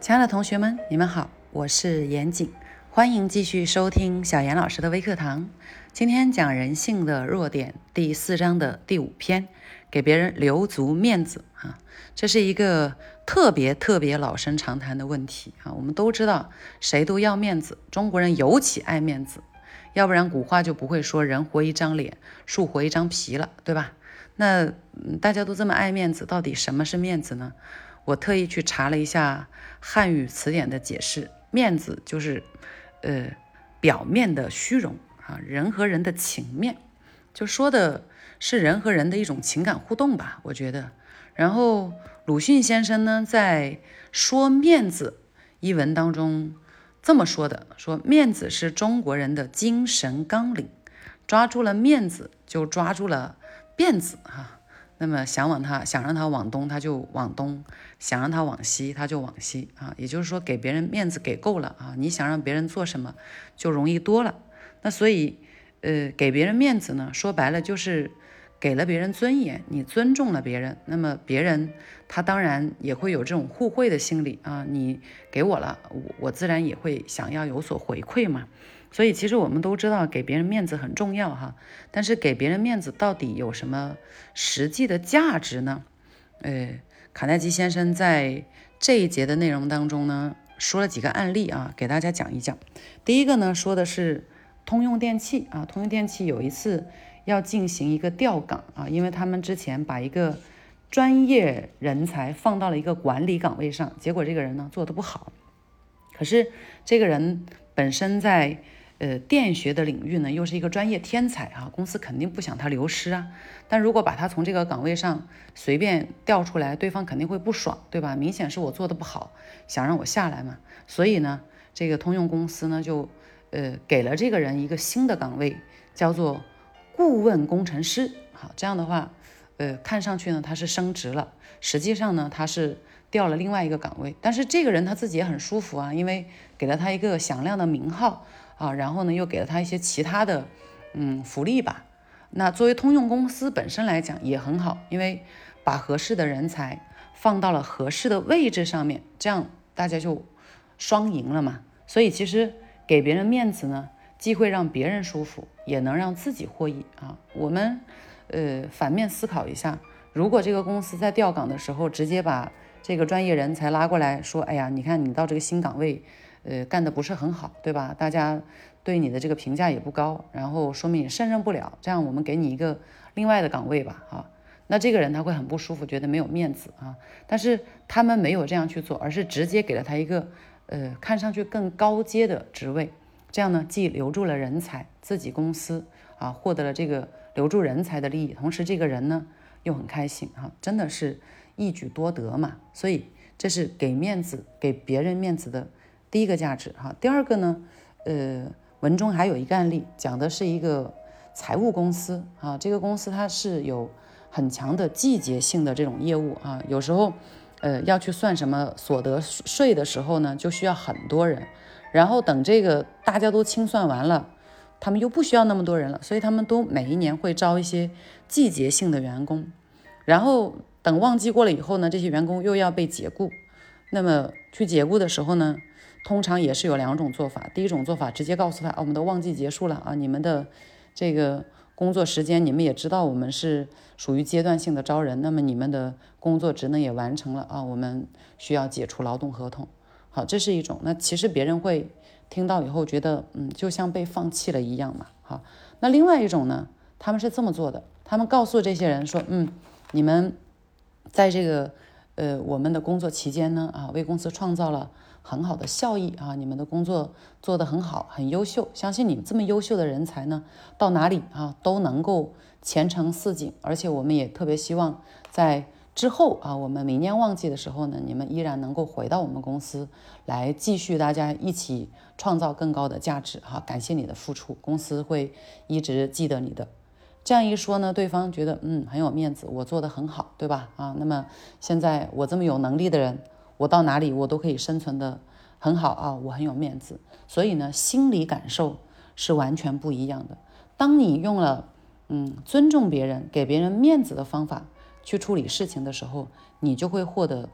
亲爱的同学们，你们好，我是严谨，欢迎继续收听小严老师的微课堂。今天讲人性的弱点第四章的第五篇，给别人留足面子啊，这是一个特别特别老生常谈的问题啊。我们都知道，谁都要面子，中国人尤其爱面子，要不然古话就不会说人活一张脸，树活一张皮了，对吧？那大家都这么爱面子，到底什么是面子呢？我特意去查了一下汉语词典的解释，面子就是，呃，表面的虚荣啊，人和人的情面，就说的是人和人的一种情感互动吧，我觉得。然后鲁迅先生呢，在《说面子》一文当中这么说的：说面子是中国人的精神纲领，抓住了面子，就抓住了辫子哈。那么想往他想让他往东，他就往东；想让他往西，他就往西啊。也就是说，给别人面子给够了啊，你想让别人做什么就容易多了。那所以，呃，给别人面子呢，说白了就是给了别人尊严，你尊重了别人，那么别人他当然也会有这种互惠的心理啊。你给我了，我我自然也会想要有所回馈嘛。所以其实我们都知道给别人面子很重要哈，但是给别人面子到底有什么实际的价值呢？呃，卡耐基先生在这一节的内容当中呢，说了几个案例啊，给大家讲一讲。第一个呢，说的是通用电气啊，通用电气有一次要进行一个调岗啊，因为他们之前把一个专业人才放到了一个管理岗位上，结果这个人呢做的不好，可是这个人本身在呃，电学的领域呢，又是一个专业天才啊，公司肯定不想他流失啊。但如果把他从这个岗位上随便调出来，对方肯定会不爽，对吧？明显是我做的不好，想让我下来嘛。所以呢，这个通用公司呢，就呃给了这个人一个新的岗位，叫做顾问工程师。好，这样的话，呃，看上去呢他是升职了，实际上呢他是调了另外一个岗位。但是这个人他自己也很舒服啊，因为给了他一个响亮的名号。啊，然后呢，又给了他一些其他的，嗯，福利吧。那作为通用公司本身来讲也很好，因为把合适的人才放到了合适的位置上面，这样大家就双赢了嘛。所以其实给别人面子呢，既会让别人舒服，也能让自己获益啊。我们呃反面思考一下，如果这个公司在调岗的时候，直接把这个专业人才拉过来说，哎呀，你看你到这个新岗位。呃，干的不是很好，对吧？大家对你的这个评价也不高，然后说明你胜任不了。这样，我们给你一个另外的岗位吧，啊，那这个人他会很不舒服，觉得没有面子啊。但是他们没有这样去做，而是直接给了他一个呃看上去更高阶的职位。这样呢，既留住了人才，自己公司啊获得了这个留住人才的利益，同时这个人呢又很开心啊，真的是一举多得嘛。所以这是给面子，给别人面子的。第一个价值哈，第二个呢，呃，文中还有一个案例，讲的是一个财务公司啊，这个公司它是有很强的季节性的这种业务啊，有时候，呃，要去算什么所得税的时候呢，就需要很多人，然后等这个大家都清算完了，他们又不需要那么多人了，所以他们都每一年会招一些季节性的员工，然后等旺季过了以后呢，这些员工又要被解雇，那么去解雇的时候呢？通常也是有两种做法，第一种做法直接告诉他，我们的旺季结束了啊，你们的这个工作时间你们也知道，我们是属于阶段性的招人，那么你们的工作职能也完成了啊，我们需要解除劳动合同。好，这是一种。那其实别人会听到以后觉得，嗯，就像被放弃了一样嘛。好，那另外一种呢，他们是这么做的，他们告诉这些人说，嗯，你们在这个呃我们的工作期间呢，啊，为公司创造了。很好的效益啊！你们的工作做得很好，很优秀。相信你们这么优秀的人才呢，到哪里啊都能够前程似锦。而且我们也特别希望在之后啊，我们明年旺季的时候呢，你们依然能够回到我们公司来，继续大家一起创造更高的价值哈。感谢你的付出，公司会一直记得你的。这样一说呢，对方觉得嗯很有面子，我做得很好，对吧？啊，那么现在我这么有能力的人。我到哪里我都可以生存的很好啊，我很有面子，所以呢，心理感受是完全不一样的。当你用了嗯尊重别人、给别人面子的方法去处理事情的时候，你就会获得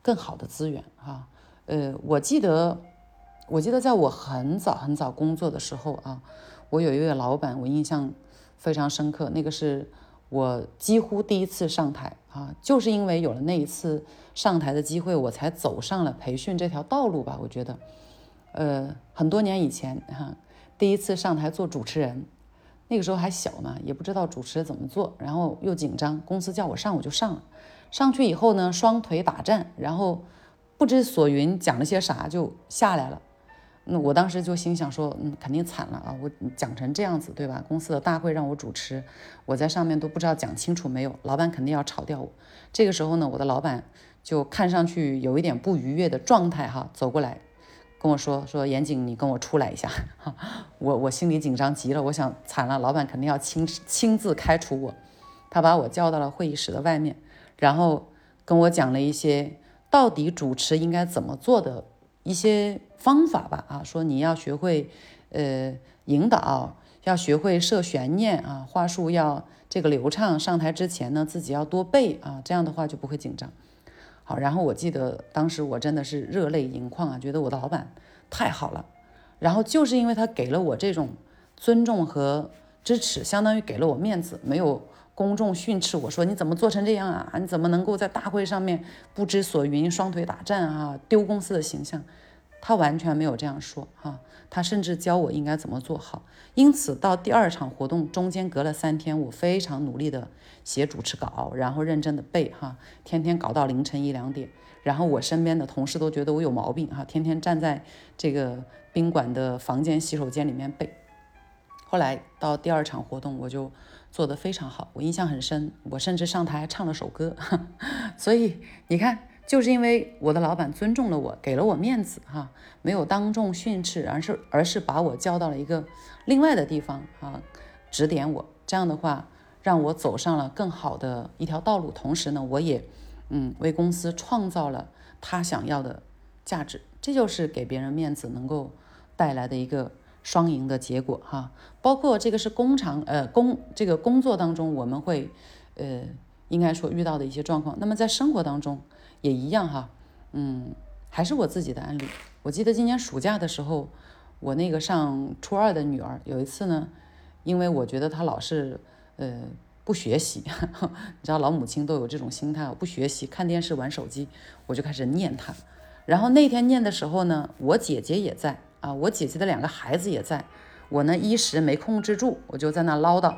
更好的资源啊。呃，我记得，我记得在我很早很早工作的时候啊，我有一位老板，我印象非常深刻。那个是我几乎第一次上台啊，就是因为有了那一次上台的机会，我才走上了培训这条道路吧。我觉得，呃，很多年以前哈，第一次上台做主持人，那个时候还小嘛，也不知道主持怎么做，然后又紧张，公司叫我上我就上了。上去以后呢，双腿打颤，然后。不知所云，讲了些啥就下来了。那我当时就心想说，嗯，肯定惨了啊！我讲成这样子，对吧？公司的大会让我主持，我在上面都不知道讲清楚没有，老板肯定要炒掉我。这个时候呢，我的老板就看上去有一点不愉悦的状态哈，走过来跟我说说严谨，你跟我出来一下。我我心里紧张极了，我想惨了，老板肯定要亲亲自开除我。他把我叫到了会议室的外面，然后跟我讲了一些。到底主持应该怎么做的一些方法吧啊，说你要学会呃引导，要学会设悬念啊，话术要这个流畅，上台之前呢自己要多背啊，这样的话就不会紧张。好，然后我记得当时我真的是热泪盈眶啊，觉得我的老板太好了，然后就是因为他给了我这种尊重和支持，相当于给了我面子，没有。公众训斥我说：“你怎么做成这样啊？你怎么能够在大会上面不知所云、双腿打颤啊？丢公司的形象？”他完全没有这样说哈，他甚至教我应该怎么做好。因此，到第二场活动中间隔了三天，我非常努力的写主持稿，然后认真的背哈，天天搞到凌晨一两点。然后我身边的同事都觉得我有毛病哈，天天站在这个宾馆的房间洗手间里面背。后来到第二场活动，我就。做得非常好，我印象很深。我甚至上台唱了首歌，所以你看，就是因为我的老板尊重了我，给了我面子哈，没有当众训斥，而是而是把我叫到了一个另外的地方啊，指点我。这样的话，让我走上了更好的一条道路。同时呢，我也嗯为公司创造了他想要的价值。这就是给别人面子能够带来的一个。双赢的结果哈，包括这个是工厂呃工这个工作当中我们会呃应该说遇到的一些状况。那么在生活当中也一样哈，嗯，还是我自己的案例。我记得今年暑假的时候，我那个上初二的女儿有一次呢，因为我觉得她老是呃不学习，你知道老母亲都有这种心态，不学习看电视玩手机，我就开始念她。然后那天念的时候呢，我姐姐也在。啊，我姐姐的两个孩子也在，我呢一时没控制住，我就在那唠叨，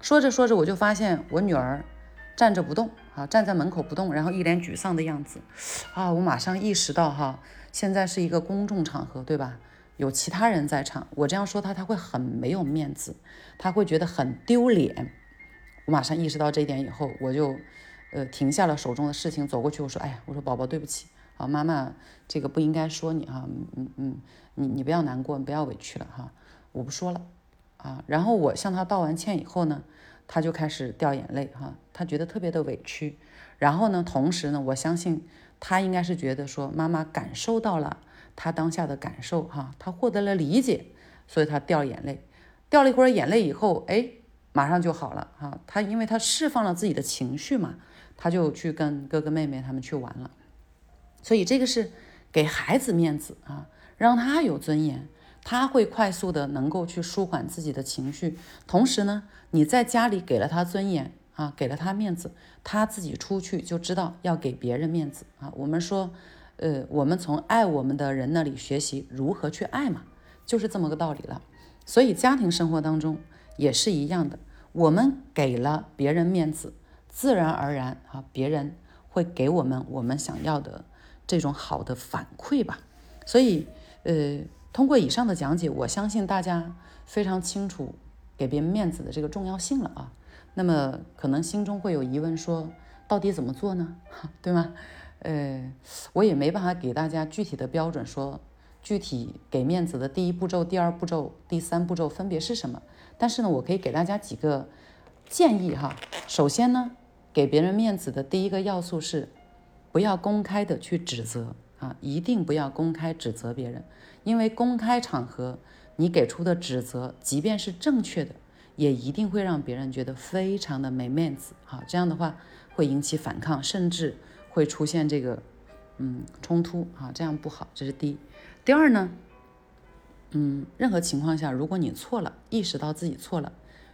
说着说着，我就发现我女儿站着不动，啊，站在门口不动，然后一脸沮丧的样子，啊，我马上意识到哈，现在是一个公众场合，对吧？有其他人在场，我这样说她，她会很没有面子，她会觉得很丢脸。我马上意识到这一点以后，我就呃停下了手中的事情，走过去，我说，哎呀，我说宝宝，对不起。啊，妈妈，这个不应该说你哈，嗯嗯，你你不要难过，不要委屈了哈，我不说了，啊，然后我向他道完歉以后呢，他就开始掉眼泪哈，他觉得特别的委屈，然后呢，同时呢，我相信他应该是觉得说妈妈感受到了他当下的感受哈，他获得了理解，所以他掉眼泪，掉了一会儿眼泪以后，哎，马上就好了哈，他因为他释放了自己的情绪嘛，他就去跟哥哥妹妹他们去玩了。所以这个是给孩子面子啊，让他有尊严，他会快速的能够去舒缓自己的情绪。同时呢，你在家里给了他尊严啊，给了他面子，他自己出去就知道要给别人面子啊。我们说，呃，我们从爱我们的人那里学习如何去爱嘛，就是这么个道理了。所以家庭生活当中也是一样的，我们给了别人面子，自然而然啊，别人会给我们我们想要的。这种好的反馈吧，所以，呃，通过以上的讲解，我相信大家非常清楚给别人面子的这个重要性了啊。那么，可能心中会有疑问，说到底怎么做呢？对吗？呃，我也没办法给大家具体的标准，说具体给面子的第一步骤、第二步骤、第三步骤分别是什么。但是呢，我可以给大家几个建议哈。首先呢，给别人面子的第一个要素是。不要公开的去指责啊，一定不要公开指责别人，因为公开场合你给出的指责，即便是正确的，也一定会让别人觉得非常的没面子啊。这样的话会引起反抗，甚至会出现这个嗯冲突啊，这样不好，这是第一。第二呢，嗯，任何情况下，如果你错了，意识到自己错了，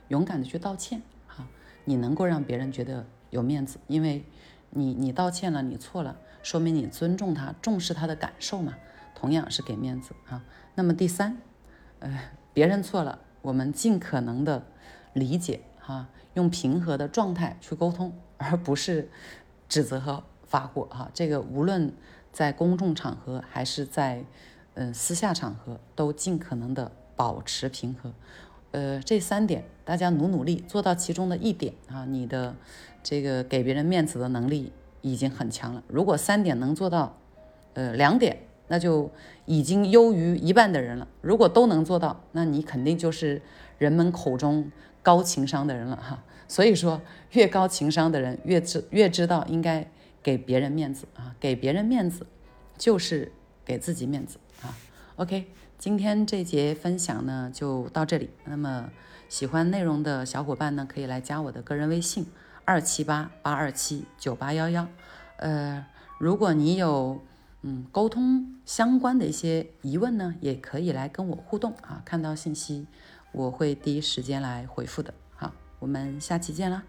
勇敢的去道歉哈，你能够让别人觉得有面子，因为你你道歉了，你错了，说明你尊重他，重视他的感受嘛，同样是给面子啊。那么第三，呃，别人错了，我们尽可能的理解哈，用平和的状态去沟通，而不是指责和发火哈。这个无论在公众场合还是在嗯，私下场合都尽可能的保持平和，呃，这三点大家努努力做到其中的一点啊，你的这个给别人面子的能力已经很强了。如果三点能做到，呃，两点，那就已经优于一半的人了。如果都能做到，那你肯定就是人们口中高情商的人了哈。所以说，越高情商的人越知越知道应该给别人面子啊，给别人面子就是给自己面子。啊，OK，今天这节分享呢就到这里。那么喜欢内容的小伙伴呢，可以来加我的个人微信二七八八二七九八幺幺。呃，如果你有嗯沟通相关的一些疑问呢，也可以来跟我互动啊。看到信息我会第一时间来回复的。好，我们下期见啦。